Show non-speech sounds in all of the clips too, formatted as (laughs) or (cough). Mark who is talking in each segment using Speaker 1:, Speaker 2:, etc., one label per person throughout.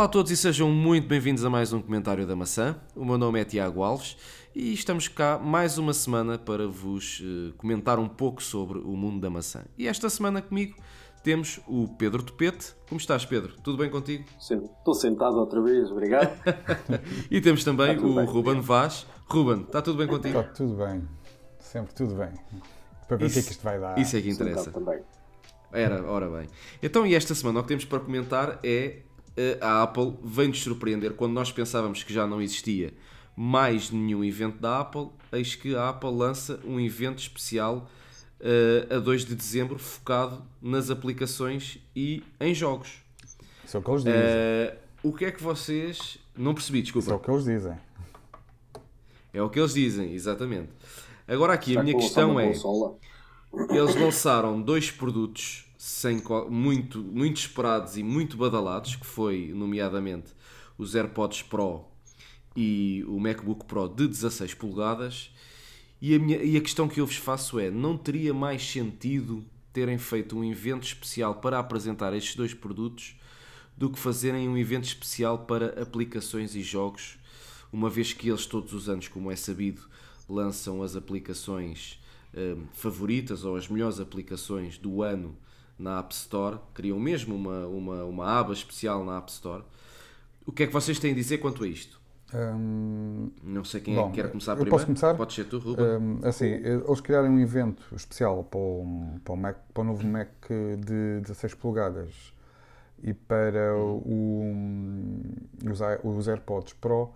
Speaker 1: Olá a todos e sejam muito bem-vindos a mais um comentário da maçã. O meu nome é Tiago Alves e estamos cá mais uma semana para vos uh, comentar um pouco sobre o mundo da maçã. E esta semana comigo temos o Pedro Topete. Como estás, Pedro? Tudo bem contigo?
Speaker 2: Sim, estou sentado outra vez, obrigado. (laughs)
Speaker 1: e temos também o bem. Ruben Vaz. Ruben, está tudo bem contigo?
Speaker 3: Está tudo bem, sempre tudo bem. Para ver o que é que isto vai dar.
Speaker 1: Isso é que interessa. Era, ora bem. Então, e esta semana o que temos para comentar é a Apple vem-nos surpreender quando nós pensávamos que já não existia mais nenhum evento da Apple, eis que a Apple lança um evento especial uh, a 2 de dezembro focado nas aplicações e em jogos.
Speaker 3: Isso é o que eles dizem. Uh,
Speaker 1: o que é que vocês. Não percebi, desculpa.
Speaker 3: Isso é o que eles dizem.
Speaker 1: É o que eles dizem, exatamente. Agora aqui a minha questão é. Eles lançaram dois produtos sem, muito, muito esperados e muito badalados, que foi, nomeadamente, os AirPods Pro e o MacBook Pro de 16 polegadas. E a, minha, e a questão que eu vos faço é: não teria mais sentido terem feito um evento especial para apresentar estes dois produtos do que fazerem um evento especial para aplicações e jogos, uma vez que eles todos os anos, como é sabido, lançam as aplicações hum, favoritas ou as melhores aplicações do ano na App Store, criam mesmo uma, uma, uma aba especial na App Store. O que é que vocês têm a dizer quanto a isto? Hum, não sei quem bom, é que quer começar primeiro.
Speaker 3: Posso começar?
Speaker 1: Pode ser tu, Ruben.
Speaker 3: Hum, assim, eles criaram um evento especial para o, para o, Mac, para o novo Mac de 16 polegadas e para o, os, os AirPods Pro.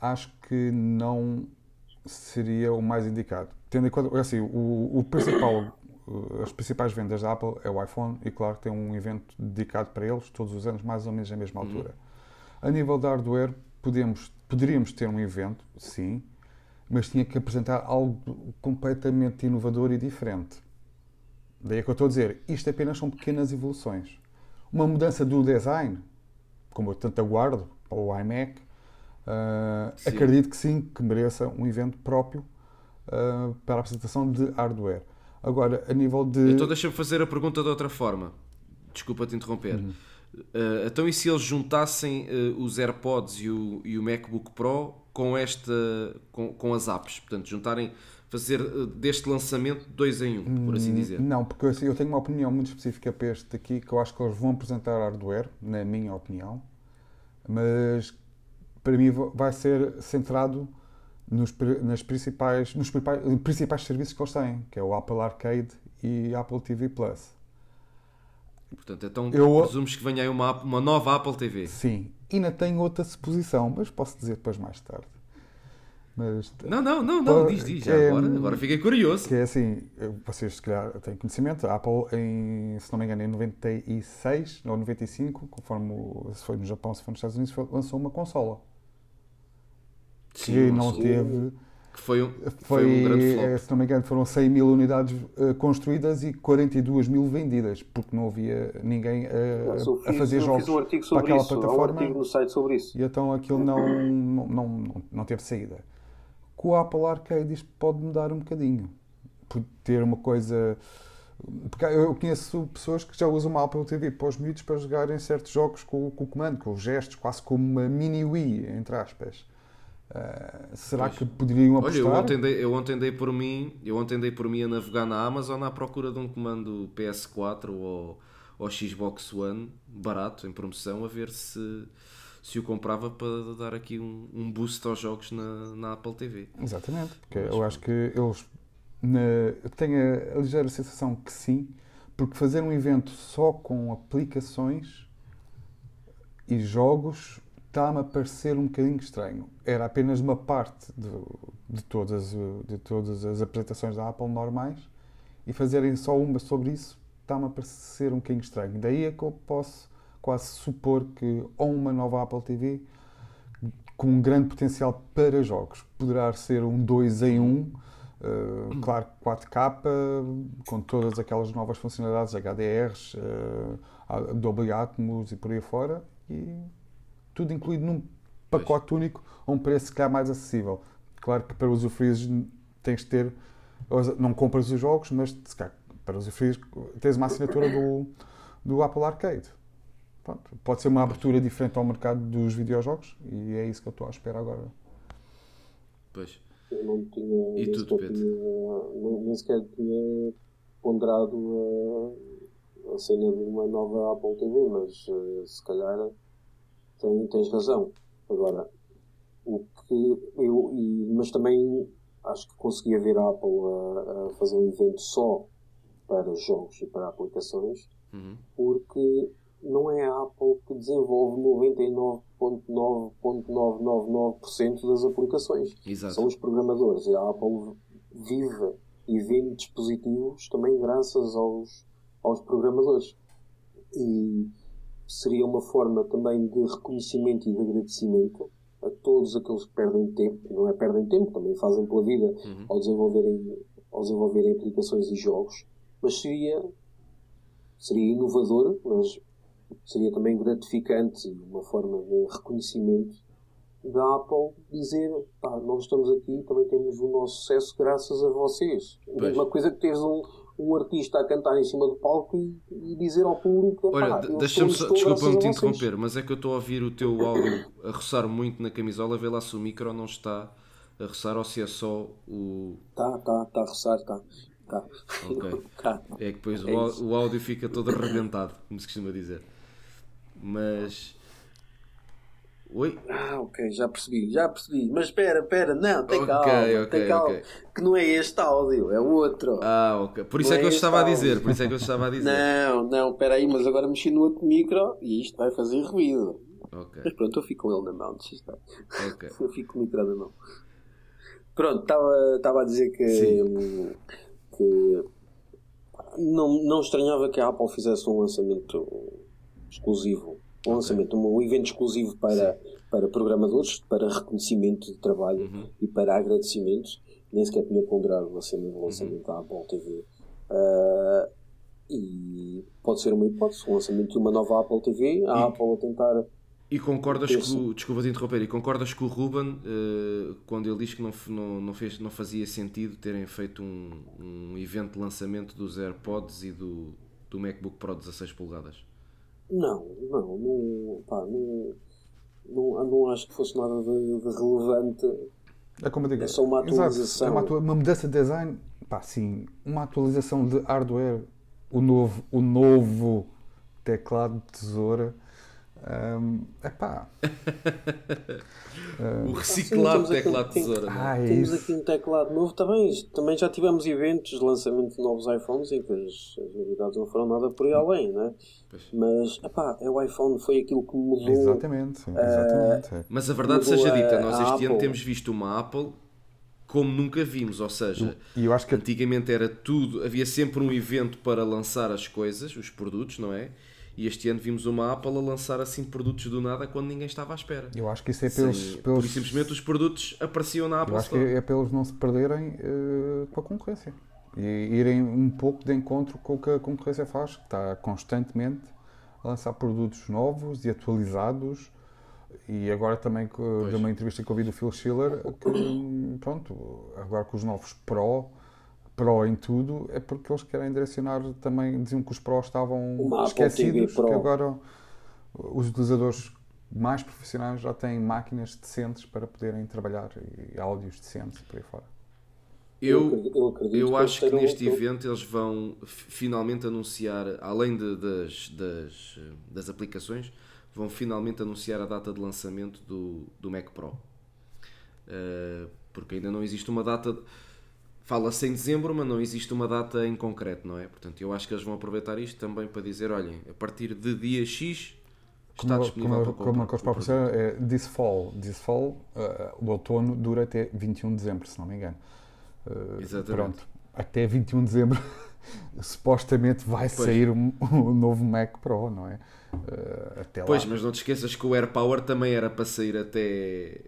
Speaker 3: Acho que não seria o mais indicado. Tendo em conta, assim, o, o principal as principais vendas da Apple é o iPhone e claro que tem um evento dedicado para eles todos os anos, mais ou menos na mesma uhum. altura. Uhum. A nível de hardware, podemos, poderíamos ter um evento, sim, mas tinha que apresentar algo completamente inovador e diferente. Daí é que eu estou a dizer, isto apenas são pequenas evoluções. Uma mudança do design, como eu tanto aguardo para o iMac, uh, acredito que sim, que mereça um evento próprio uh, para a apresentação de hardware. Agora, a nível de.
Speaker 1: Então deixa-me fazer a pergunta de outra forma. Desculpa te interromper. Uhum. Uh, então, e se eles juntassem uh, os AirPods e o, e o MacBook Pro com, esta, com, com as apps? Portanto, juntarem, fazer uh, deste lançamento dois em um, por assim hum, dizer.
Speaker 3: Não, porque eu, eu tenho uma opinião muito específica para este aqui, que eu acho que eles vão apresentar hardware, na minha opinião, mas para mim vai ser centrado nos, nas principais, nos principais serviços que eles têm, que é o Apple Arcade e Apple TV Plus.
Speaker 1: Portanto, então eu, presumes que venha aí uma, uma nova Apple TV.
Speaker 3: Sim, ainda tenho outra suposição, mas posso dizer depois mais tarde.
Speaker 1: Mas, não, não, não, não, diz, diz, é, agora, agora fiquei curioso.
Speaker 3: Que é assim, vocês se calhar têm conhecimento, a Apple, em, se não me engano, em 96 ou 95, conforme se foi no Japão, se foi nos Estados Unidos, lançou uma consola Sim, que não teve.
Speaker 1: Que foi um, foi, foi um grande flop.
Speaker 3: Se não me engano, foram 100 mil unidades uh, construídas e 42 mil vendidas, porque não havia ninguém uh, fiz, a fazer jogos um para aquela
Speaker 2: isso,
Speaker 3: plataforma.
Speaker 2: Um artigo no site sobre isso.
Speaker 3: E então aquilo não, não, não, não teve saída. Com o Apple Arcade isto pode mudar um bocadinho. Por ter uma coisa. Porque eu conheço pessoas que já usam uma Apple TV para os miúdos para jogarem certos jogos com, com o comando, com os gestos, quase como uma mini Wii, entre aspas. Uh, será pois. que poderiam apostar?
Speaker 1: Olha, eu ontem, dei, eu ontem dei por mim, eu ontem dei por mim a navegar na Amazon à procura de um comando PS4 ou, ou Xbox One barato em promoção a ver se se o comprava para dar aqui um, um boost aos jogos na, na Apple TV.
Speaker 3: Exatamente, porque Mas, eu acho que eles na, tenho a ligeira sensação que sim, porque fazer um evento só com aplicações e jogos está-me a parecer um bocadinho estranho. Era apenas uma parte de, de, todas, de todas as apresentações da Apple normais e fazerem só uma sobre isso está-me a parecer um bocadinho estranho. Daí é que eu posso quase supor que ou uma nova Apple TV com um grande potencial para jogos poderá ser um 2 em 1. Um, uh, claro, 4K, com todas aquelas novas funcionalidades, HDRs, uh, Dolby Atmos e por aí fora, e tudo incluído num pacote pois. único a um preço se calhar mais acessível. Claro que para usufruir tens de ter, não compras os jogos, mas se calhar, para usufruir tens uma assinatura do, do Apple Arcade. pronto, pode ser uma abertura diferente ao mercado dos videojogos e é isso que eu estou à espera agora.
Speaker 1: Pois.
Speaker 2: Eu não tinha.
Speaker 1: E tudo, Pedro?
Speaker 2: Nem sequer tinha ponderado a, a cena de uma nova Apple TV, mas uh, se calhar tem, tens razão. Agora, o que eu. E, mas também acho que conseguia ver a Apple a, a fazer um evento só para jogos e para aplicações,
Speaker 1: uhum.
Speaker 2: porque não é a Apple que desenvolve 99,9999% das aplicações.
Speaker 1: Exato.
Speaker 2: São os programadores. E a Apple vive e vende dispositivos também graças aos, aos programadores. E seria uma forma também de reconhecimento e de agradecimento a todos aqueles que perdem tempo, não é perdem tempo, também fazem pela vida
Speaker 1: uhum.
Speaker 2: ao, desenvolverem, ao desenvolverem aplicações e jogos, mas seria, seria inovador, mas seria também gratificante e uma forma de reconhecimento da Apple dizer pá, nós estamos aqui também temos o nosso sucesso graças a vocês. A mesma coisa que teres um, um artista a cantar em cima do palco e, e dizer ao público
Speaker 1: Olha, deixa-me só, desculpa-me te interromper, mas é que eu estou a ouvir o teu áudio a roçar muito na camisola, vê lá se o micro não está a roçar ou se é só o.
Speaker 2: Tá, tá, está a roçar, está. Tá.
Speaker 1: Ok. (laughs) tá. É que depois é o, o áudio fica todo arrebentado, como se costuma dizer. Mas. Oi?
Speaker 2: Ah, ok, já percebi, já percebi. Mas espera, espera, não, tem calma,
Speaker 1: okay,
Speaker 2: tem calma. Okay. Que não é este áudio, é o outro.
Speaker 1: Ah, ok. Por isso não é que eu estava áudio. a dizer, por isso é que eu estava a (laughs) dizer.
Speaker 2: Não, não, espera aí, mas agora mexi no outro micro e isto vai fazer ruído. Mas pronto, eu fico com ele na mão, deixa estar. (laughs) Eu fico com o micro na mão. Pronto, estava, estava a dizer que, que não, não estranhava que a Apple fizesse um lançamento exclusivo. Um lançamento, um, um evento exclusivo para, para programadores, para reconhecimento de trabalho
Speaker 1: uhum.
Speaker 2: e para agradecimentos. Nem sequer tinha ponderado cena do lançamento uhum. da Apple TV. Uh, e pode ser uma hipótese, o lançamento de uma nova Apple TV, a e, Apple a tentar.
Speaker 1: E concordas com o, desculpa de interromper, e concordas com o Ruben uh, quando ele diz que não, não, não, fez, não fazia sentido terem feito um, um evento de lançamento dos AirPods e do, do MacBook Pro 16 polegadas?
Speaker 2: Não, não, não, pá, não, não, não acho que fosse nada de, de relevante.
Speaker 3: É como eu digo,
Speaker 2: é só uma atualização.
Speaker 3: É uma, uma mudança de design, pá, sim, uma atualização de hardware, o novo, o novo teclado de tesoura. (laughs) Um, epá.
Speaker 1: o reciclado ah, teclado de tesoura.
Speaker 2: Tem, ah, é temos isso. aqui um teclado novo também. Também já tivemos eventos de lançamento de novos iPhones em que as, as novidades não foram nada por aí além, né? Mas epá, é o iPhone foi aquilo que mudou.
Speaker 3: Exatamente, exatamente.
Speaker 1: Uh, mas a verdade seja dita, nós este Apple. ano temos visto uma Apple como nunca vimos, ou seja,
Speaker 3: e eu acho que...
Speaker 1: antigamente era tudo, havia sempre um evento para lançar as coisas, os produtos, não é? E este ano vimos uma Apple a lançar assim produtos do nada quando ninguém estava à espera.
Speaker 3: Eu acho que isso é pelos. Sim, pelos...
Speaker 1: Simplesmente os produtos apareciam na Apple
Speaker 3: Eu acho Store. que é pelos não se perderem uh, com a concorrência. E irem um pouco de encontro com o que a concorrência faz, que está constantemente a lançar produtos novos e atualizados. E agora também de uma entrevista que eu vi do Phil Schiller, que pronto, agora com os novos Pro Pro em tudo é porque eles querem direcionar também, diziam que os Pro estavam esquecidos, que agora os utilizadores mais profissionais já têm máquinas decentes para poderem trabalhar e áudios decentes e por aí fora.
Speaker 1: Eu, eu, eu acho que neste evento eles vão finalmente anunciar, além de, das, das, das aplicações, vão finalmente anunciar a data de lançamento do, do Mac Pro. Uh, porque ainda não existe uma data. De, Fala-se em dezembro, mas não existe uma data em concreto, não é? Portanto, eu acho que eles vão aproveitar isto também para dizer: olhem, a partir de dia X está
Speaker 3: como,
Speaker 1: disponível
Speaker 3: como, para comprar. Como a é this fall. This fall, uh, o outono dura até 21 de dezembro, se não me engano.
Speaker 1: Uh, Exatamente.
Speaker 3: Pronto, até 21 de dezembro (laughs) supostamente vai pois. sair um, (laughs) um, novo Mac Pro, não é? Uh, até
Speaker 1: pois,
Speaker 3: lá.
Speaker 1: mas não te esqueças que o AirPower também era para sair até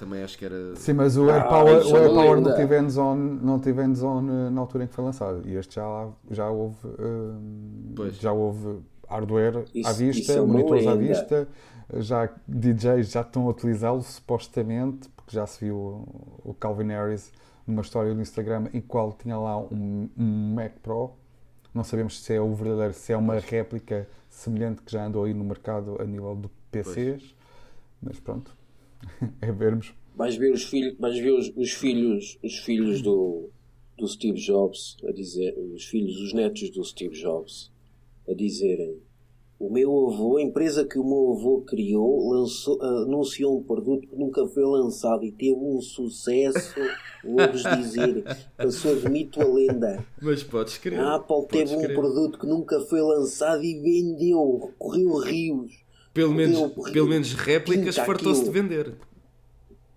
Speaker 1: também acho que era.
Speaker 3: Sim, mas o AirPower, ah, o AirPower não teve hands-on não teve -on na altura em que foi lançado. E este já, já houve. Uh, já houve hardware isso, à vista, é monitores à vista, já DJs já estão a utilizá-lo supostamente, porque já se viu o Calvin Harris numa história no Instagram em qual tinha lá um, um Mac Pro Não sabemos se é o verdadeiro, se é uma réplica semelhante que já andou aí no mercado a nível de PCs. Pois. Mas pronto, (laughs) é vermos.
Speaker 2: Vais ver os filhos, vais ver os, os filhos, os filhos do, do Steve Jobs a dizer, os filhos, os netos do Steve Jobs a dizerem o meu avô, a empresa que o meu avô criou, lançou, anunciou um produto que nunca foi lançado e teve um sucesso, vou-vos dizer, passou de mito a lenda.
Speaker 1: Mas podes crer.
Speaker 2: A Apple teve um produto que nunca foi lançado e vendeu, correu rios.
Speaker 1: Pelo menos, pelo menos réplicas fartou-se de vender.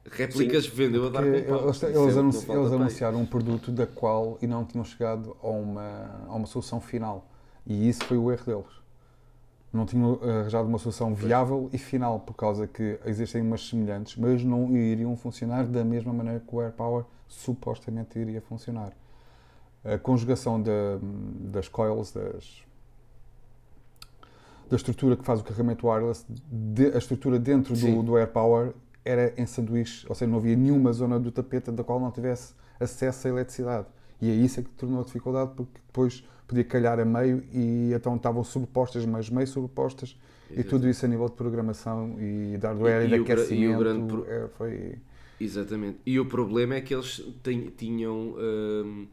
Speaker 1: Réplicas Sim. vendeu a dar
Speaker 3: Eles, eles, eles, anunci, eles anunciaram um produto da qual e não tinham chegado a uma, a uma solução final. E isso foi o erro deles não tinham arranjado uma solução viável e final, por causa que existem umas semelhantes, mas não iriam funcionar da mesma maneira que o AirPower supostamente iria funcionar. A conjugação de, das coils, das, da estrutura que faz o carregamento wireless, de, a estrutura dentro do, do AirPower era em sanduíche, ou seja, não havia nenhuma zona do tapete da qual não tivesse acesso à eletricidade. E é isso que tornou a dificuldade, porque depois podia calhar a meio e então estavam sobrepostas, mas meio sobrepostas, Exatamente. e tudo isso a nível de programação e de hardware e, e, de aquecimento e pro... é, foi...
Speaker 1: Exatamente. E o problema é que eles tinham, hum,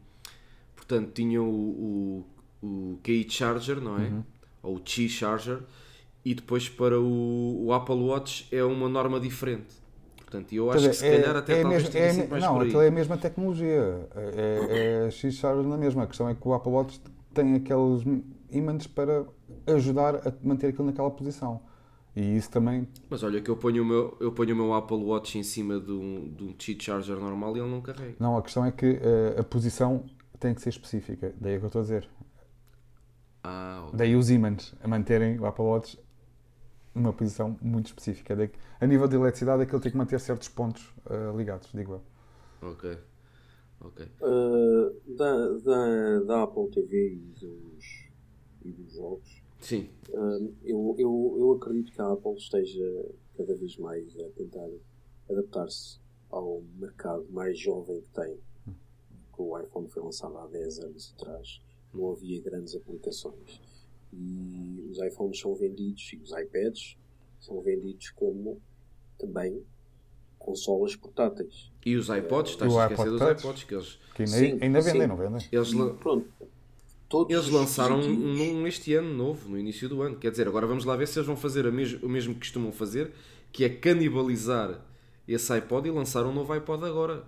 Speaker 1: portanto, tinham o, o, o KI Charger, não é? Uhum. Ou o Qi Charger, e depois para o, o Apple Watch é uma norma diferente. Portanto, eu acho que se calhar até é talvez
Speaker 3: tenha é, mais Não, aquilo é a mesma tecnologia. É, é, (coughs) é X-Charger na mesma. A questão é que o Apple Watch tem aqueles ímãs para ajudar a manter aquilo naquela posição. E isso também.
Speaker 1: Mas olha, que eu ponho o meu, eu ponho o meu Apple Watch em cima de um, de um cheat charger normal e ele não carrega.
Speaker 3: Não, a questão é que uh, a posição tem que ser específica. Daí é que eu estou a dizer.
Speaker 1: Ah, okay.
Speaker 3: Daí os ímãs a manterem o Apple Watch numa posição muito específica. Daí, a nível de eletricidade, é que ele tem que manter certos pontos uh, ligados, digo eu.
Speaker 1: Ok. Ok.
Speaker 2: Uh, da, da, da Apple TV e dos, e dos jogos,
Speaker 1: Sim.
Speaker 2: Uh, eu, eu, eu acredito que a Apple esteja cada vez mais a tentar adaptar-se ao mercado mais jovem que tem. Que o iPhone foi lançado há 10 anos atrás, não havia grandes aplicações. E os iPhones são vendidos e os iPads são vendidos como também consolas portáteis.
Speaker 1: E os iPods, estás a esquecer dos iPods que eles
Speaker 3: que ainda, sim, ainda vendem, sim. não vendem?
Speaker 1: Eles, pronto, eles lançaram um, este ano novo, no início do ano. Quer dizer, agora vamos lá ver se eles vão fazer o mesmo, o mesmo que costumam fazer, que é canibalizar esse iPod e lançar um novo iPod agora.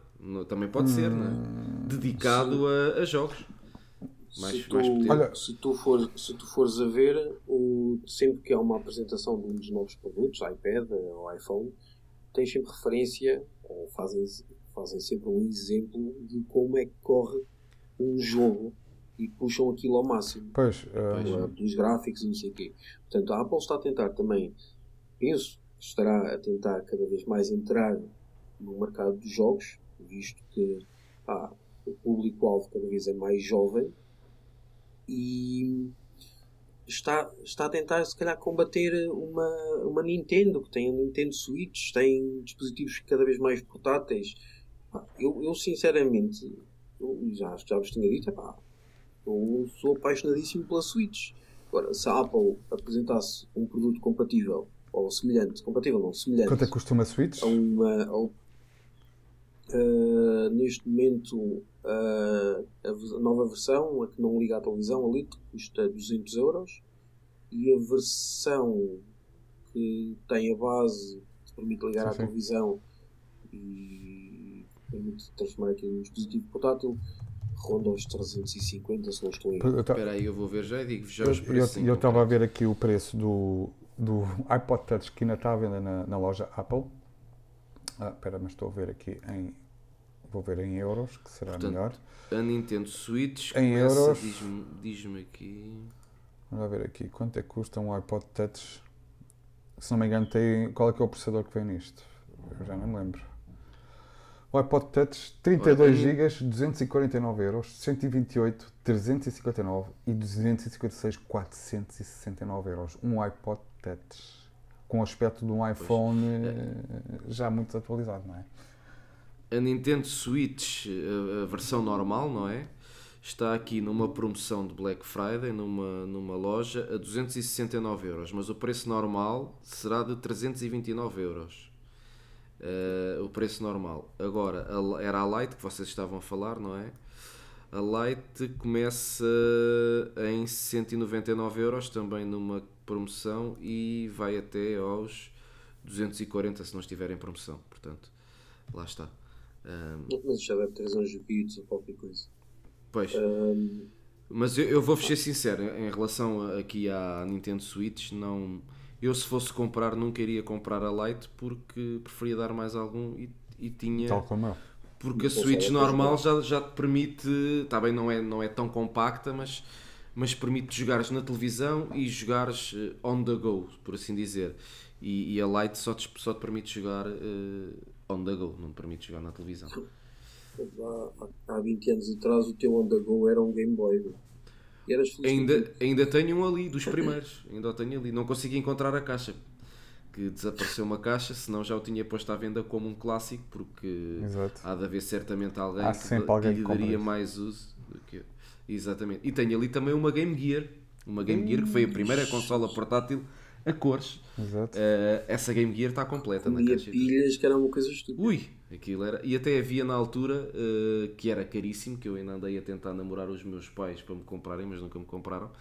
Speaker 1: Também pode hum, ser, não é? Dedicado a, a, jogos.
Speaker 2: Mais, se, tu, mais se, tu for, se tu fores a ver, o, sempre que há uma apresentação de um dos novos produtos, iPad ou iPhone, tens sempre referência, ou fazem, fazem sempre um exemplo de como é que corre um jogo e puxam aquilo ao máximo.
Speaker 3: Pois, uh...
Speaker 2: dos gráficos e não sei o quê. Portanto, a Apple está a tentar também, penso, estará a tentar cada vez mais entrar no mercado dos jogos, visto que ah, o público-alvo cada vez é mais jovem e está, está a tentar, se calhar, combater uma, uma Nintendo, que tem a Nintendo Switch, tem dispositivos cada vez mais portáteis. Eu, eu sinceramente, eu já, já vos tinha dito, epá, eu sou apaixonadíssimo pela Switch. Agora, se a Apple apresentasse um produto compatível, ou semelhante, compatível não, semelhante.
Speaker 3: Quanto é que custa uma Switch?
Speaker 2: A uma, a, uh, neste momento, uh, a nova versão, a que não liga à televisão, a Lite, custa 200 euros. E a versão que tem a base, que permite ligar sim, à sim. televisão e permite transformar aquilo num dispositivo portátil, ronda os 350, se não estou em
Speaker 1: Espera aí, eu vou ver já e digo já os
Speaker 3: preços. Eu estava a ver aqui o preço do, do iPod Touch que ainda está à venda na, na loja Apple. Ah, espera, mas estou a ver aqui em vou ver em euros, que será Portanto, melhor.
Speaker 1: A Nintendo Switch
Speaker 3: em euros.
Speaker 1: Diz-me diz aqui.
Speaker 3: Vamos ver aqui quanto é que custa um iPod Touch. Se não me engano, tem. Qual é que é o processador que vem nisto? Eu já não me lembro. O iPod Touch 32 GB, 249 euros, 128, 359 e 256, 469 euros. Um iPod Touch com o aspecto de um iPhone pois. Eh, já muito atualizado, não é?
Speaker 1: A Nintendo Switch, a versão normal, não é? está aqui numa promoção de Black Friday, numa, numa loja, a 269 euros, mas o preço normal será de 329 euros. Uh, o preço normal. Agora, a, era a Light que vocês estavam a falar, não é? A Light começa em 199 euros, também numa promoção, e vai até aos 240 se não estiver em promoção. Portanto, lá está.
Speaker 2: Um, mas já deve ter uns bits ou qualquer coisa.
Speaker 1: Pois. Um, mas eu, eu vou ser sincero, em relação aqui à Nintendo Switch, não. Eu se fosse comprar nunca iria comprar a Lite porque preferia dar mais algum e, e tinha.
Speaker 3: Tal como eu
Speaker 1: porque a Switch normal já, já te permite, está bem, não é, não é tão compacta, mas, mas permite jogares na televisão e jogares eh, on the go, por assim dizer. E, e a Lite só te, só te permite jogar uh, on the go, não te permite jogar na televisão.
Speaker 2: Há, há 20 anos atrás o teu on the go era um Game Boy.
Speaker 1: ainda, ainda tenho um ali, dos (laughs) primeiros. ainda o tenho ali. Não consegui encontrar a caixa que desapareceu uma caixa, senão já o tinha posto à venda como um clássico, porque Exato. há de haver certamente alguém, que, alguém que, lhe daria mais uso do que eu. Exatamente. E tenho ali também uma Game Gear, uma Game Gear que foi a primeira consola portátil a cores. Exato. Uh, essa Game Gear está completa
Speaker 2: na caixa. pilhas que era uma coisa estúpida.
Speaker 1: Ui, aquilo era. E até havia na altura uh, que era caríssimo, que eu ainda andei a tentar namorar os meus pais para me comprarem, mas nunca me compraram.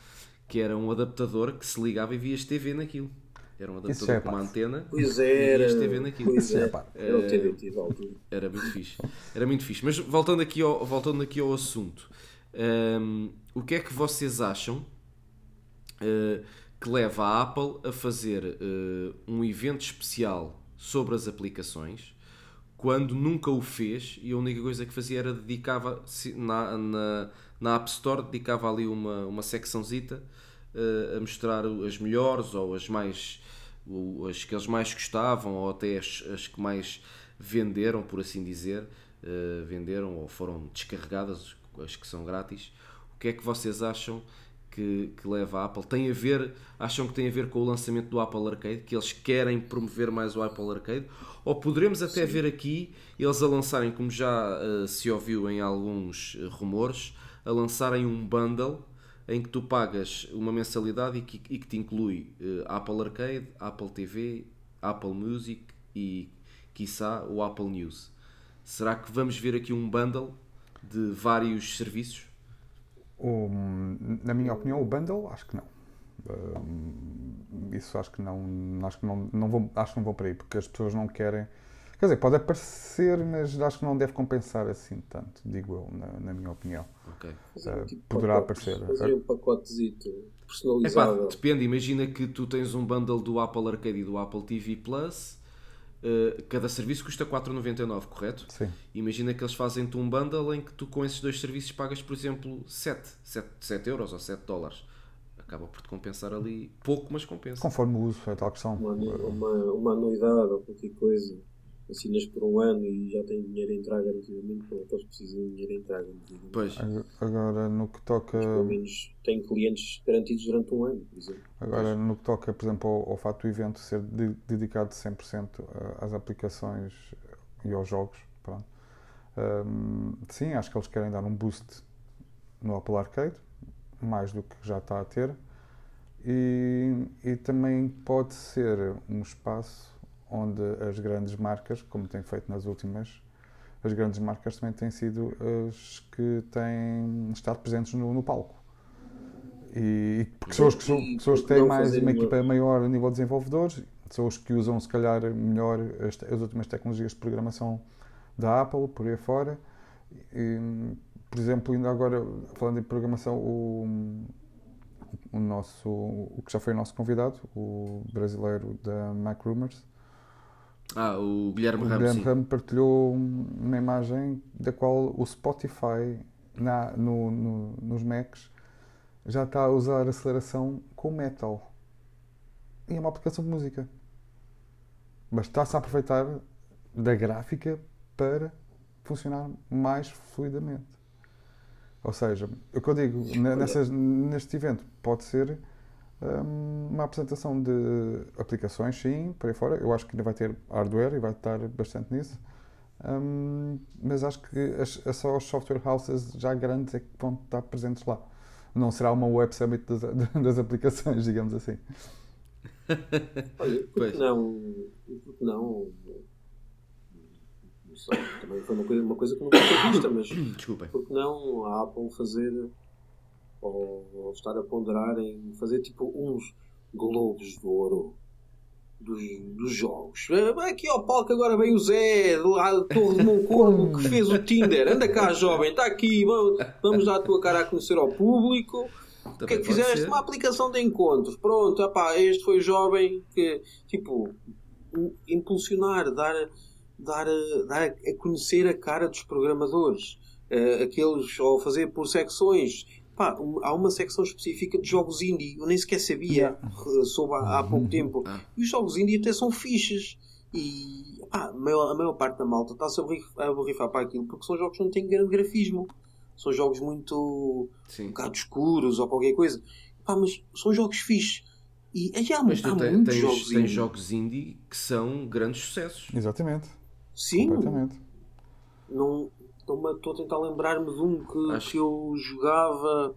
Speaker 1: Que era um adaptador que se ligava e vias TV naquilo. Era um adaptador é com uma antena.
Speaker 2: Pois era.
Speaker 1: E TV naquilo.
Speaker 2: Pois é, era,
Speaker 1: era muito fixe. Era muito fixe. Mas voltando aqui ao, voltando aqui ao assunto, um, o que é que vocês acham uh, que leva a Apple a fazer uh, um evento especial sobre as aplicações quando nunca o fez e a única coisa que fazia era dedicava na, na, na App Store dedicava ali uma, uma secçãozita uh, a mostrar as melhores ou as mais as que eles mais gostavam ou até as, as que mais venderam, por assim dizer, uh, venderam ou foram descarregadas, as que são grátis. O que é que vocês acham que, que leva a Apple? Tem a ver, acham que tem a ver com o lançamento do Apple Arcade, que eles querem promover mais o Apple Arcade? Ou poderemos até Sim. ver aqui eles a lançarem, como já uh, se ouviu em alguns uh, rumores, a lançarem um bundle em que tu pagas uma mensalidade e que, e que te inclui uh, Apple Arcade, Apple TV, Apple Music e, quiçá, o Apple News. Será que vamos ver aqui um bundle de vários serviços?
Speaker 3: Na minha opinião, o bundle, acho que não. isso acho que não, acho que não, não vou, acho que não vou para aí, porque as pessoas não querem. Quer dizer, pode aparecer, mas acho que não deve compensar assim tanto, digo eu, na, na minha opinião.
Speaker 1: Okay.
Speaker 3: Uh, tipo poderá aparecer.
Speaker 2: Fazer um pacotezito personalizado.
Speaker 1: Epá, depende, imagina que tu tens um bundle do Apple Arcade e do Apple TV Plus. Uh, cada serviço custa 4,99, correto?
Speaker 3: Sim.
Speaker 1: Imagina que eles fazem-te um bundle em que tu com esses dois serviços pagas, por exemplo, 7, 7, 7 euros ou 7 dólares. Acaba por te compensar ali pouco, mas compensa.
Speaker 3: Conforme o uso, é tal questão.
Speaker 2: Uma, uma, uma anuidade ou qualquer coisa assinas por um ano e já têm dinheiro a entrar garantidamente, como é que eles precisam de dinheiro a entrar garantidamente?
Speaker 1: Pois.
Speaker 3: Agora, no que toca. Mas,
Speaker 2: pelo menos têm clientes garantidos durante um ano, por exemplo.
Speaker 3: Agora, no que toca, por exemplo, ao, ao facto do evento ser de, dedicado 100% às aplicações e aos jogos, pronto. Um, sim, acho que eles querem dar um boost no Apple Arcade, mais do que já está a ter. E, e também pode ser um espaço onde as grandes marcas, como tem feito nas últimas, as grandes marcas também têm sido as que têm estado presentes no, no palco. E, pessoas que, pessoas que têm mais uma equipa maior a nível de desenvolvedores, pessoas que usam se calhar melhor as, as últimas tecnologias de programação da Apple, por aí fora. E, por exemplo, ainda agora, falando em programação, o, o nosso, o que já foi o nosso convidado, o brasileiro da Mac Rumors,
Speaker 1: ah, o Guilherme Ramos.
Speaker 3: O Guilherme Ramos partilhou uma imagem da qual o Spotify na, no, no, nos Macs já está a usar aceleração com metal. E é uma aplicação de música. Mas está-se a aproveitar da gráfica para funcionar mais fluidamente. Ou seja, o que eu digo nessas, neste evento pode ser uma apresentação de aplicações, sim, por aí fora. Eu acho que ainda vai ter hardware e vai estar bastante nisso. Um, mas acho que as, é só os software houses já grandes é que vão estar presentes lá. Não será uma web summit das, (laughs) das aplicações, digamos assim.
Speaker 2: Olha, porque não, porque não, não sei, também foi uma coisa, uma coisa que nunca foi vista, mas (coughs)
Speaker 1: Desculpem.
Speaker 2: porque não a Apple fazer ou, ou estar a ponderar em fazer tipo uns globos de ouro dos, dos jogos. Vai aqui ao palco agora vem o Zé, lá do Torre de Moncorvo, que fez o Tinder. Anda cá, jovem, está aqui, vamos, vamos dar a tua cara a conhecer ao público. o que é que fizeste? Ser. Uma aplicação de encontros. Pronto, opá, este foi o jovem que, tipo, impulsionar, dar, dar, dar a conhecer a cara dos programadores. Uh, aqueles, ou fazer por secções Pá, há uma secção específica de jogos indie. Eu nem sequer sabia, yeah. soube há, há, pouco tempo. Ah. E os jogos indie até são fixes. E pá, a, maior, a maior parte da malta está-se a borrifar para aquilo porque são jogos que não têm grande grafismo. São jogos muito Sim. um bocado escuros ou qualquer coisa. Pá, mas são jogos fixes. E aí há,
Speaker 1: mas
Speaker 2: há
Speaker 1: tem, muitos tens, jogos tens indie. jogos indie que são grandes sucessos.
Speaker 3: Exatamente.
Speaker 2: Sim. Completamente. Não, Estou a tentar lembrar-me de um que, acho... que eu jogava.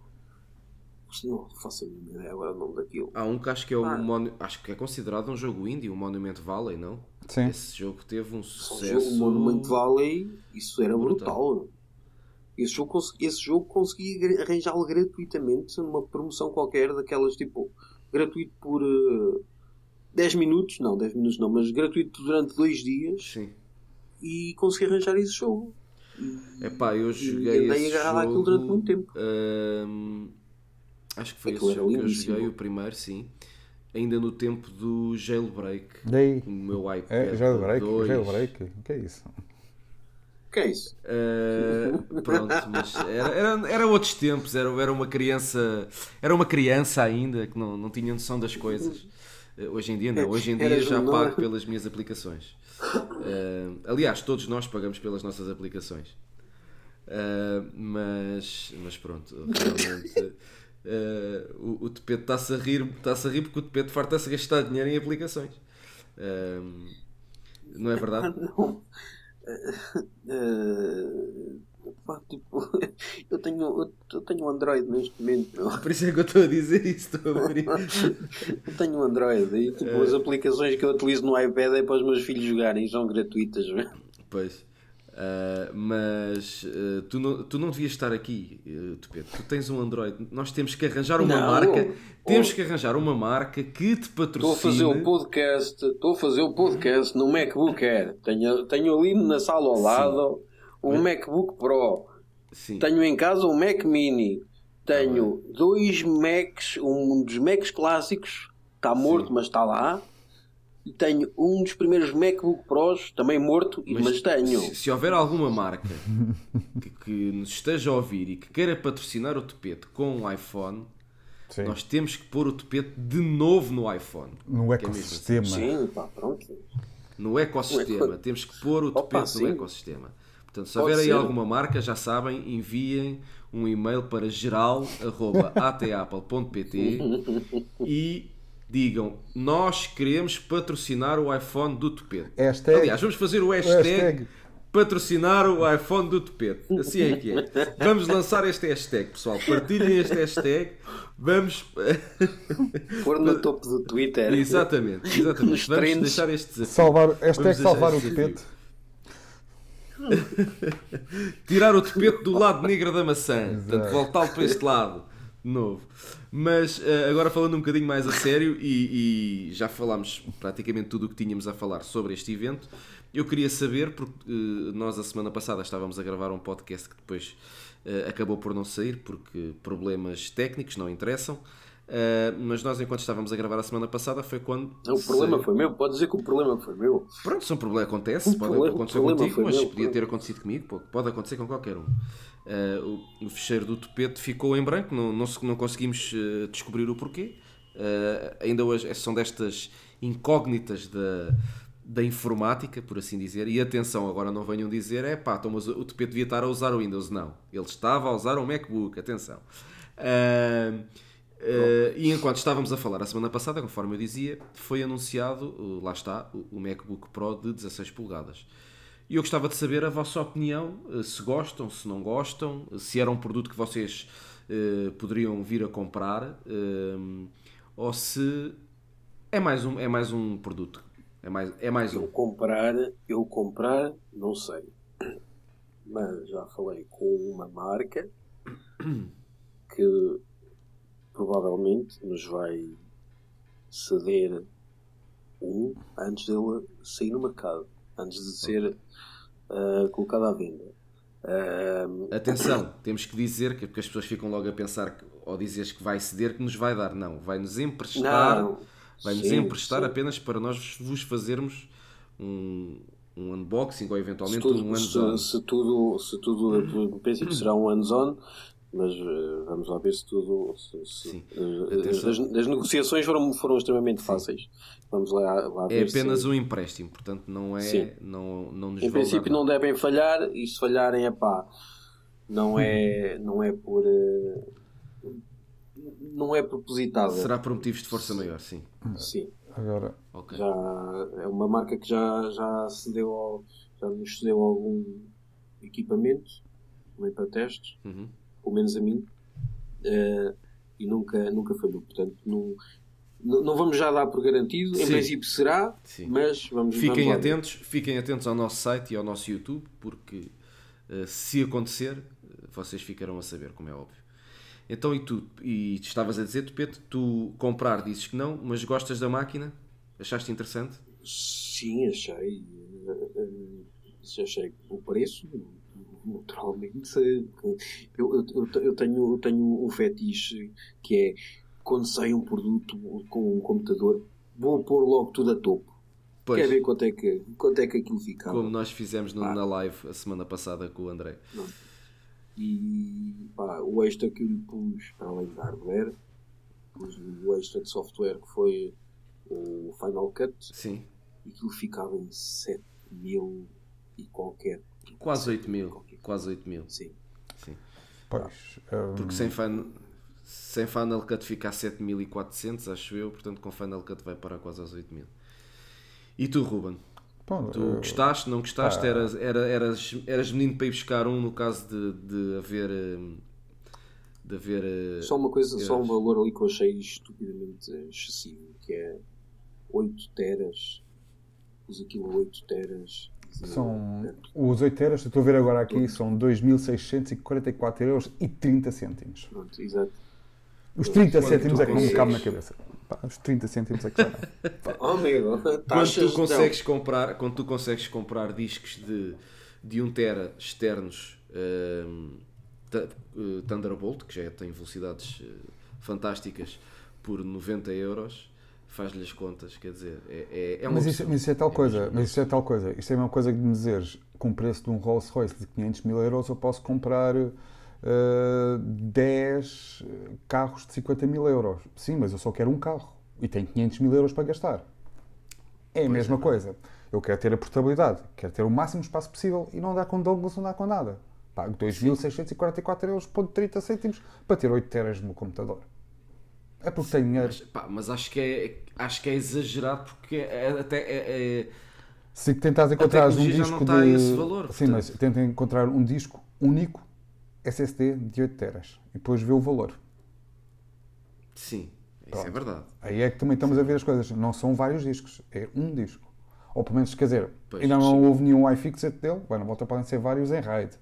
Speaker 2: Não faço a minha ideia agora o nome daquilo.
Speaker 1: Há um que acho que é ah. Mon... acho que é considerado um jogo indie, o Monument Valley, não?
Speaker 3: Sim.
Speaker 1: Esse jogo teve um sucesso.
Speaker 2: O Monument Valley, isso era brutal. brutal. Esse jogo, esse jogo consegui arranjá-lo gratuitamente numa promoção qualquer, daquelas tipo gratuito por uh, eh, 10 minutos, não, 10 minutos não, mas gratuito durante 2 dias.
Speaker 1: Sim.
Speaker 2: E consegui arranjar esse jogo.
Speaker 1: É pá, eu joguei.
Speaker 2: Andei agarrado àquilo durante muito tempo.
Speaker 1: Hum, acho que foi esse jogo que eu joguei, o primeiro, sim. Ainda no tempo do jailbreak.
Speaker 3: Daí.
Speaker 1: O meu iPad.
Speaker 3: É, jailbreak? 2. Jailbreak? O que é isso?
Speaker 2: O que é isso?
Speaker 1: Uh, pronto, mas era, era, era outros tempos, era, era uma criança. Era uma criança ainda que não, não tinha noção das coisas. Uh, hoje em dia não, hoje em dia já pago pelas minhas aplicações. Uh, aliás, todos nós pagamos pelas nossas aplicações. Uh, mas, mas pronto, realmente uh, o, o Tepete está-se a rir, está-se a rir porque o Tepete farta-se a gastar dinheiro em aplicações. não é verdade? (laughs)
Speaker 2: Não. Pá, tipo, (laughs) eu tenho, eu tenho um Android neste momento. Meu.
Speaker 1: Por isso é que eu estou a dizer isso. Estou a abrir. (laughs)
Speaker 2: eu tenho um Android e tipo, as aplicações que eu utilizo no iPad é para os meus filhos jogarem, são gratuitas. Meu.
Speaker 1: Pois. Uh, mas uh, tu, não, tu não devias estar aqui, uh, tu, Pedro. Tu tens um Android. Nós temos que arranjar uma não, marca. Temos que arranjar uma marca que te patrocine.
Speaker 2: Estou a fazer o podcast. Estou a fazer o podcast no MacBook Air. Tenho, tenho ali na sala ao lado. Sim um MacBook Pro, Sim. tenho em casa um Mac Mini, tenho ah, dois Macs, um dos Macs clássicos, está morto, Sim. mas está lá. E tenho um dos primeiros MacBook Pros, também morto, mas, mas tenho.
Speaker 1: Se, se, houver alguma marca (laughs) que, que, nos esteja a ouvir e que queira patrocinar o tapete com um iPhone, Sim. nós temos que pôr o tapete de novo no iPhone.
Speaker 3: No é ecossistema.
Speaker 2: Sim, pá, pronto.
Speaker 1: No ecossistema. Temos que pôr o tapete no ecossistema. Portanto, se houver aí alguma marca, já sabem, enviem um e-mail para geral.atapple.pt (laughs) e digam nós queremos patrocinar o iPhone do Tupete. Aliás, vamos fazer o hashtag, hashtag, patrocinar o iPhone do Tupete. Assim é que é. Vamos lançar este hashtag, pessoal. Partilhem este hashtag. Vamos (laughs)
Speaker 2: pôr no topo do Twitter.
Speaker 1: Exatamente, exatamente. Vamos deixar este desafio.
Speaker 3: Salvar, hashtag salvar o Tupete. (laughs)
Speaker 1: Tirar o tapete do lado negro da maçã. Portanto, voltá-lo para este lado. De novo. Mas uh, agora falando um bocadinho mais a sério, e, e, já falámos praticamente tudo o que tínhamos a falar sobre este evento, eu queria saber, porque uh, nós a semana passada estávamos a gravar um podcast que depois uh, acabou por não sair, porque problemas técnicos não interessam. Uh, mas nós, enquanto estávamos a gravar a semana passada, foi quando.
Speaker 2: Não, o problema se... foi meu, pode dizer que o problema foi meu.
Speaker 1: Pronto, se um problema acontece, o pode problema, acontecer contigo, mas meu, podia ter acontecido comigo, pode acontecer com qualquer um. Uh, o, o fecheiro do topete ficou em branco, não, não, não conseguimos uh, descobrir o porquê. ainda hoje são destas incógnitas da, da informática, por assim dizer. E atenção, agora não venham dizer, é pá, então, mas o topete devia estar a usar o Windows. Não, ele estava a usar o MacBook, atenção. Uh, Uh, e enquanto estávamos a falar a semana passada, conforme eu dizia, foi anunciado, uh, lá está, o, MacBook Pro de 16 polegadas. E eu gostava de saber a vossa opinião, eh, se gostam, se não gostam, se era um produto que vocês poderiam vir a comprar, ou se é mais um, é mais um produto. É mais, é mais
Speaker 2: eu
Speaker 1: um.
Speaker 2: Comprar, eu comprar, não sei. Mas já falei com uma marca que provavelmente nos vai ceder um antes dele sair no mercado, antes de ser uh, colocado à venda. Uh,
Speaker 1: Atenção, temos que dizer que porque as pessoas ficam logo a pensar que, ou dizeres que vai ceder que nos vai dar, não, vai nos emprestar, vai nos emprestar sim. apenas para nós vos fazermos um, um unboxing ou eventualmente
Speaker 2: tudo,
Speaker 1: um hands-on.
Speaker 2: Se, se, tudo, se tudo, (clears throat) penso que será um hands-on, mas uh, vamos lá ver se tudo. Se, se, uh, as, as, negociações foram, foram extremamente fáceis. Vamos lá, lá
Speaker 1: ver. É apenas se... um empréstimo, portanto não é. Não, não nos
Speaker 2: em princípio não devem falhar e se falharem é pá. Não é, não é por. Uh, não é propositável.
Speaker 1: Será por motivos de força maior, sim.
Speaker 2: Sim.
Speaker 3: Agora.
Speaker 2: Okay. Já, é uma marca que já, já cedeu ao, já nos cedeu algum equipamento também para testes. Uhum pelo menos a mim, uh, e nunca, nunca falhou. Portanto, não, não vamos já dar por garantido, em Sim. princípio será, Sim. mas vamos
Speaker 1: Fiquem
Speaker 2: vamos
Speaker 1: atentos, fiquem atentos ao nosso site e ao nosso YouTube, porque uh, se acontecer, vocês ficarão a saber, como é óbvio. Então, e tu? E estavas a dizer, Tupete, tu comprar dizes que não, mas gostas da máquina? Achaste interessante?
Speaker 2: Sim, achei. Uh, achei o preço naturalmente. Eu, eu, eu, tenho, eu tenho um fetiche que é quando sai um produto com um computador, vou pôr logo tudo a topo. Pois. Quer ver quanto é, que, quanto é que aquilo fica
Speaker 1: Como nós fizemos no, ah. na live a semana passada com o André.
Speaker 2: Não. E pá, o extra que eu lhe pus, para além de hardware, pus o extra de software que foi o Final Cut.
Speaker 1: Sim.
Speaker 2: E aquilo ficava em 7 mil e qualquer.
Speaker 1: Quase 8 mil. Quase 8 mil.
Speaker 2: Sim.
Speaker 1: Sim.
Speaker 3: Pois,
Speaker 1: um... Porque sem, fan, sem Final Cut fica a 7400, acho eu, portanto com Final Cut vai para quase aos 8 mil. E tu, Ruben? Bom, tu eu... gostaste, não gostaste? Eras, era, eras, eras menino para ir buscar um no caso de, de haver. De haver eh,
Speaker 2: só uma coisa, só um valor ali que eu achei estupidamente excessivo, que é 8 teras. Pus aquilo a 8 teras
Speaker 3: são os 8 euros, estou a ver agora aqui, são 2.644 euros e 30 cêntimos.
Speaker 2: Pronto, exato.
Speaker 3: Os 30 cêntimos é que não me cabe na cabeça. Pá, os 30 cêntimos é que já
Speaker 2: Oh, amigo,
Speaker 1: quando tu consegues comprar, quando tu consegues comprar discos de, de 1 tera externos uh, Thunderbolt, que já tem velocidades uh, fantásticas, por 90 euros faz-lhe as contas, quer dizer, é, é, é
Speaker 3: mas, isso, mas isso é tal é coisa, mas isso é tal coisa, isto é a mesma coisa que me dizeres, com o preço de um Rolls Royce de 500 mil euros eu posso comprar uh, eh, 10 carros de 50 mil euros. Sim, mas eu só quero um carro e tenho 500 mil euros para gastar. É a pois mesma é. coisa. Eu quero ter a portabilidade, quero ter o máximo espaço possível e não dá com Douglas, não dá com nada. Pago 2.644 euros por 30 cêntimos para ter 8 teras no meu computador. É porque tem dinheiro.
Speaker 1: Mas, pá, mas acho, que é, acho que é exagerado porque é, é até é, é...
Speaker 3: Se tentas encontrar um disco de. Esse valor, Sim, mas tenta encontrar um disco único SSD de 8 teras e depois vê o valor.
Speaker 1: Sim, Pronto. isso é verdade.
Speaker 3: Aí é que também estamos a ver as coisas. Não são vários discos, é um disco. Ou pelo menos, quer dizer, pois, ainda não sim. houve nenhum iFixit dele. Bem, na volta podem ser vários em RAID.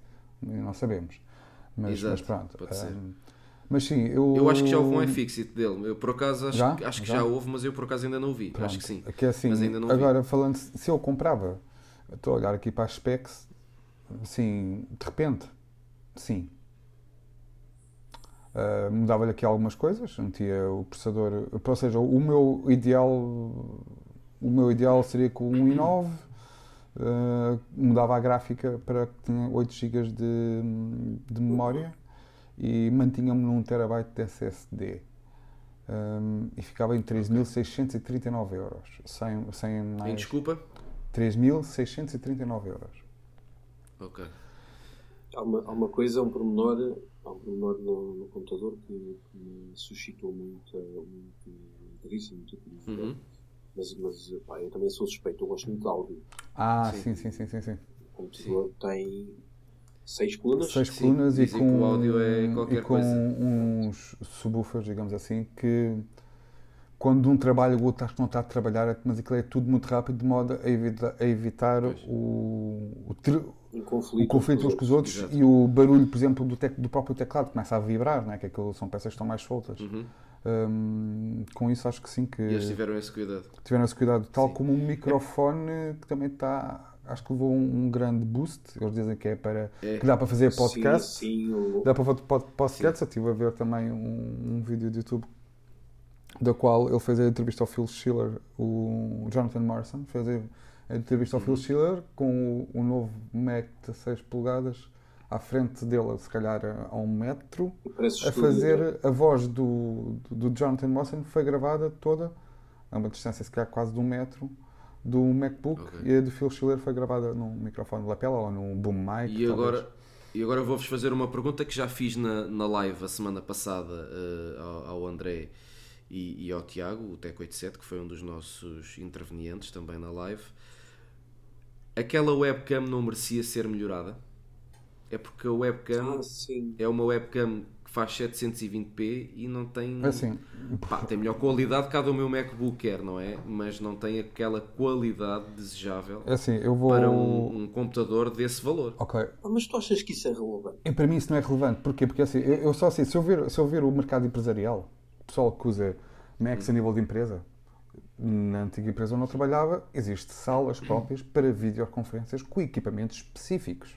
Speaker 3: Não sabemos. Mas, mas pronto. Pode um, ser. Mas sim, eu.
Speaker 1: Eu acho que já houve um iFixit dele. Eu por acaso acho, já? acho que já? já? houve, mas eu por acaso ainda não vi. Pronto. Acho que sim.
Speaker 3: É assim, mas ainda não agora, vi. falando, se eu comprava, estou a olhar aqui para as specs, assim, de repente, sim. Uh, Mudava-lhe aqui algumas coisas, metia o processador, ou seja, o meu ideal, o meu ideal seria com 1.9, uh, mudava a gráfica para que tinha 8 GB de, de memória e mantinha-me num terabyte de SSD. Um, e ficava em 3.639 euros. Sem, sem mais...
Speaker 1: Em desculpa?
Speaker 3: 3.639 euros.
Speaker 1: Ok.
Speaker 2: Há uma, há uma coisa, um pormenor, há um pormenor no, no computador que, que, me suscitou muito, muito interesse, muita curiosidade. Uhum. Mas, mas pá, eu também sou suspeito, eu gosto muito de áudio.
Speaker 3: Ah, sim, sim, sim, sim. sim.
Speaker 2: computador tem seis colunas.
Speaker 3: Seis colunas e com,
Speaker 1: o áudio é qualquer
Speaker 3: e com
Speaker 1: coisa.
Speaker 3: uns subwoofers, digamos assim, que quando um trabalha, o outro acho que não está a trabalhar, mas aquilo é tudo muito rápido, de modo a, evita, a evitar o, o,
Speaker 2: um conflito,
Speaker 3: o conflito uns com os outros Exato. e o barulho, por exemplo, do, tec, do próprio teclado começa a vibrar, né? que aquilo são peças que estão mais soltas.
Speaker 1: Uhum.
Speaker 3: Um, com isso acho que sim que...
Speaker 1: E eles tiveram esse cuidado.
Speaker 3: Tiveram esse cuidado, tal sim. como um microfone que também está acho que levou um, um, grande boost. Eles dizem que é para é. que dá para fazer podcast.
Speaker 2: Sim, sim, o...
Speaker 3: Dá para fazer podcast. Eu estive a ver também um, um, vídeo de YouTube da qual ele fez a entrevista ao Phil Schiller, o Jonathan Morrison, fez a entrevista ao Phil uhum. Schiller com o, o novo Mac de 6 polegadas à frente dele, se calhar a um metro, a fazer né? a voz do, do, do Jonathan Morrison foi gravada toda a uma distância se calhar quase de um metro do MacBook okay. e a do Phil Schiller foi gravada num microfone lapela ou num boom mic.
Speaker 1: E agora, e agora vou-vos fazer uma pergunta que já fiz na, na live a semana passada uh, ao, ao, André e, e, ao Tiago, o Tec 87, que foi um dos nossos intervenientes também na live. Aquela webcam não merecia ser melhorada? É porque a webcam
Speaker 2: ah,
Speaker 1: é uma webcam faz 720p e não tem.
Speaker 3: É assim.
Speaker 1: Pá, tem melhor qualidade que a do meu MacBook Air, não é? Mas não tem aquela qualidade desejável
Speaker 3: é assim, eu vou...
Speaker 1: para um, um computador desse valor.
Speaker 3: Ok.
Speaker 2: Mas tu achas que isso é relevante?
Speaker 3: E para mim isso não é relevante. Porquê? Porque assim, eu, eu só assim, se eu, ver, se eu ver o mercado empresarial, o pessoal que usa Macs hum. a nível de empresa, na antiga empresa onde eu trabalhava, existe salas próprias para videoconferências com equipamentos específicos.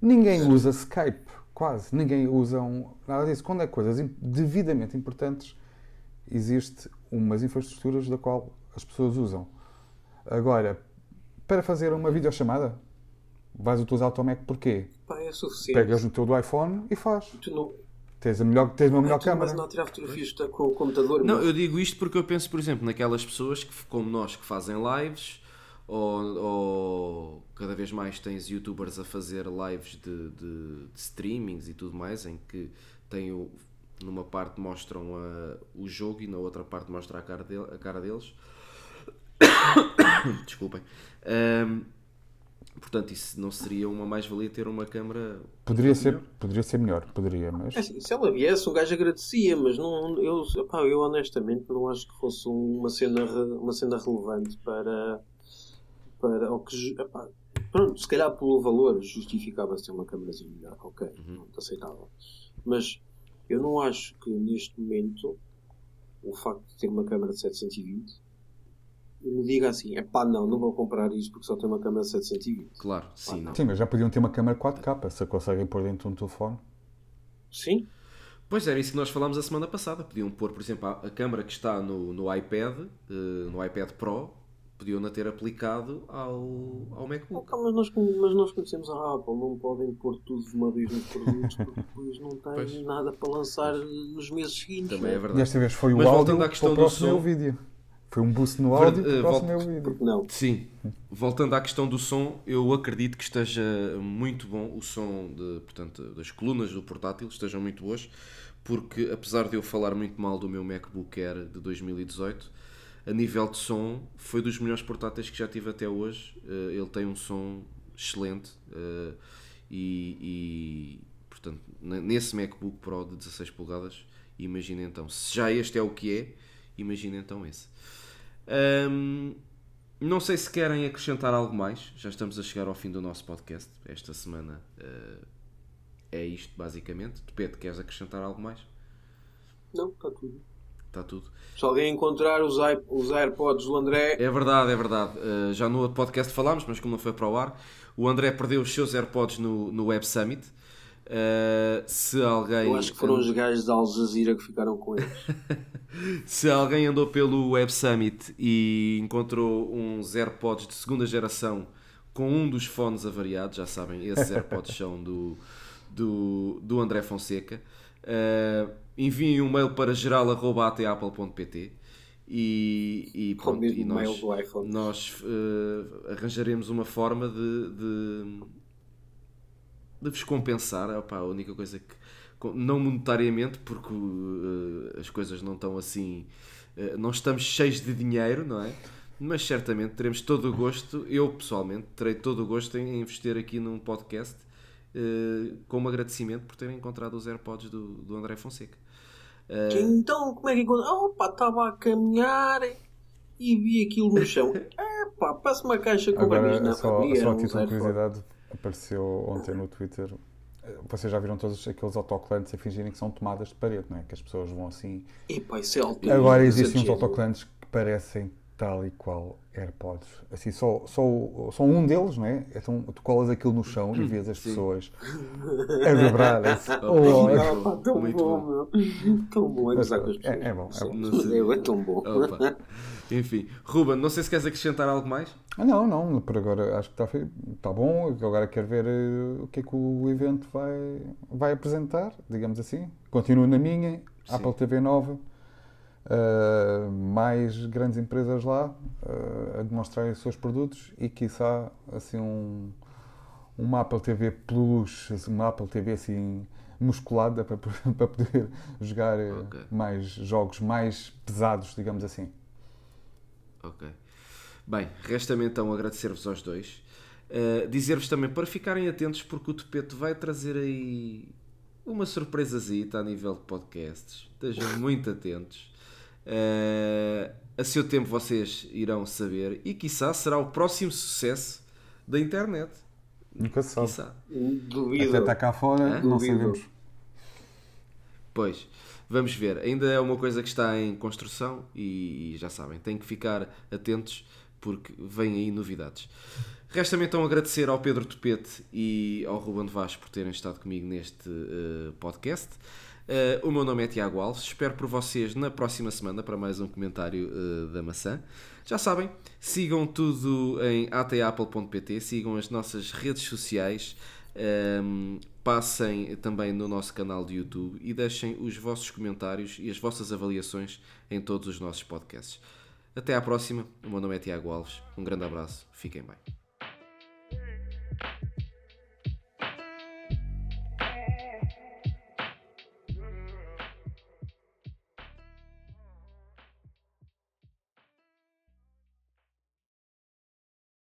Speaker 3: Ninguém usa Skype quase ninguém usa um, nada disso. Quando é coisas devidamente importantes, existe umas infraestruturas da qual as pessoas usam. Agora, para fazer uma videochamada, vais utilizar o teu Mac porquê?
Speaker 2: Pá, é suficiente.
Speaker 3: Pegas no teu do iPhone e faz.
Speaker 2: Tu não...
Speaker 3: Tens, a melhor, tens uma melhor ah, câmera.
Speaker 2: Mas não tirar fotografias com o computador.
Speaker 1: Não, eu digo isto porque eu penso, por exemplo, naquelas pessoas que, como nós que fazem lives ou, ou, cada vez mais tens youtubers a fazer lives de, de, de streamings e tudo mais, em que tem o, numa parte mostram a, o jogo e na outra parte mostra a cara, de, a cara deles. (coughs) Desculpem. Um, portanto, isso não seria uma mais-valia ter uma câmera.
Speaker 3: Poderia ser, melhor? poderia ser melhor, poderia, mas.
Speaker 2: É se ela viesse, o gajo agradecia, mas não, eu, epá, eu honestamente não acho que fosse uma cena, uma cena relevante para para o que epá, pronto, se calhar pelo valor justificava ser uma câmerazinha melhor, ok, uhum. aceitável. Mas eu não acho que neste momento o facto de ter uma câmera de 720 me diga assim, é pá, não, não vou comprar isto porque só tem uma câmera de 720.
Speaker 1: Claro, sim,
Speaker 3: não. Sim, mas já podiam ter uma câmera 4K, se conseguem pôr dentro de um telefone.
Speaker 2: Sim.
Speaker 1: Pois era isso que nós falámos a semana passada. Podiam pôr, por exemplo, a, a câmera que está no, no iPad, uh, no iPad Pro, podiam-na ter aplicado ao, ao MacBook.
Speaker 2: mas, nós, mas nós conhecemos a Apple, não podem pôr tudo de uma vez nos produtos porque (laughs) depois não têm pois. nada para lançar nos meses seguintes.
Speaker 1: Também é verdade.
Speaker 3: Desta vez foi o mas áudio à questão para o próximo do som, vídeo. Foi um boost no áudio para o próximo volta, vídeo.
Speaker 2: Não.
Speaker 1: Sim, voltando à questão do som, eu acredito que esteja muito bom o som de, portanto, das colunas do portátil, estejam muito boas, porque apesar de eu falar muito mal do meu MacBook Air de 2018, a nível de som, foi dos melhores portáteis que já tive até hoje. Uh, ele tem um som excelente uh, e, e, portanto, nesse MacBook Pro de 16 polegadas, imagina então, se já este é o que é, imagina então esse. Um, não sei se querem acrescentar algo mais, já estamos a chegar ao fim do nosso podcast. Esta semana uh, é isto, basicamente. Depende, queres acrescentar algo mais?
Speaker 2: Não, está tudo
Speaker 1: está tudo.
Speaker 2: Se alguém encontrar os, os AirPods do André.
Speaker 1: É verdade, é verdade. Uh, já no outro podcast falámos, mas como não foi para o ar, o André perdeu os seus AirPods no, no Web Summit. Uh, se alguém.
Speaker 2: Eu acho que foram os gajos da Al Jazeera que ficaram com eles. (laughs)
Speaker 1: se alguém andou pelo Web Summit e encontrou uns AirPods de segunda geração com um dos fones avariados, já sabem, esses AirPods (laughs) são do, do, do André Fonseca. Uh, enviem um mail para geral.apple.pt e, e, pronto, e nós, nós uh, arranjaremos uma forma de, de, de vos compensar. Opa, a única coisa que não monetariamente, porque uh, as coisas não estão assim, uh, não estamos cheios de dinheiro, não é? mas certamente teremos todo o gosto, eu pessoalmente terei todo o gosto em investir aqui num podcast como agradecimento por terem encontrado os AirPods do, do André Fonseca.
Speaker 2: Uh, então, como é que encontrou? Opa, estava a caminhar e vi aquilo no chão. (laughs) É pá, parece uma caixa com
Speaker 3: Agora, na só, só aqui de curiosidade, apareceu ontem no Twitter. Vocês já viram todos aqueles autocolantes a fingirem que são tomadas de parede, não é? Que as pessoas vão assim.
Speaker 2: Epá, isso é
Speaker 3: Agora existem uns autocolantes que parecem tal e qual AirPods. Assim, só, só, só um deles, não é? Então, tu colas aquilo no chão e vês as Sim. pessoas (laughs) a vibrar.
Speaker 2: oh, é, tão muito bom, bom. Meu. Tão bom, é, é, é bom. É, bom. é tão bom. Opa.
Speaker 1: Enfim, Ruben, não sei se queres acrescentar algo mais.
Speaker 3: Ah, não, não, por agora acho que está, está bom. Agora quero ver uh, o que é que o evento vai, vai apresentar, digamos assim. Continuo na minha, Sim. Apple TV nova uh, mais grandes empresas lá uh, a demonstrarem os seus produtos e, quiçá, assim, um, uma Apple TV Plus, uma Apple TV assim musculada para, (laughs) para poder jogar eh, okay. mais jogos mais pesados, digamos assim.
Speaker 1: Ok. Bem, resta-me então agradecer-vos aos dois. Uh, Dizer-vos também para ficarem atentos porque o Topeto vai trazer aí uma surpresazita a nível de podcasts. Estejam muito atentos. Uh, a seu tempo vocês irão saber e quiçá será o próximo sucesso da internet.
Speaker 3: Nunca se sabe.
Speaker 2: Quiçá. Duvido.
Speaker 3: Até está cá fora, não sabemos.
Speaker 1: Pois, vamos ver. Ainda é uma coisa que está em construção e, e já sabem, têm que ficar atentos porque vêm aí novidades. Resta-me então agradecer ao Pedro Topete e ao Ruben Vaz por terem estado comigo neste uh, podcast. Uh, o meu nome é Tiago Alves, espero por vocês na próxima semana para mais um comentário uh, da maçã. Já sabem, sigam tudo em atapple.pt, sigam as nossas redes sociais, um, passem também no nosso canal de YouTube e deixem os vossos comentários e as vossas avaliações em todos os nossos podcasts. Até à próxima, o meu nome é Tiago Alves, um grande abraço, fiquem bem.